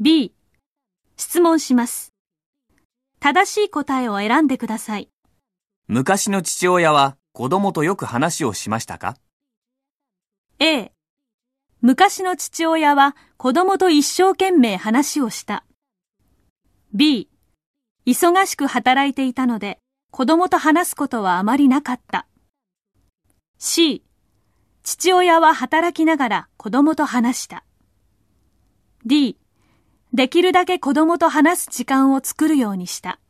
B、質問します。正しい答えを選んでください。昔の父親は子供とよく話をしましたか？A、昔の父親は子供と一生懸命話をした。B、忙しく働いていたので子供と話すことはあまりなかった。C、父親は働きながら子供と話した。D、できるだけ子供と話す時間を作るようにした。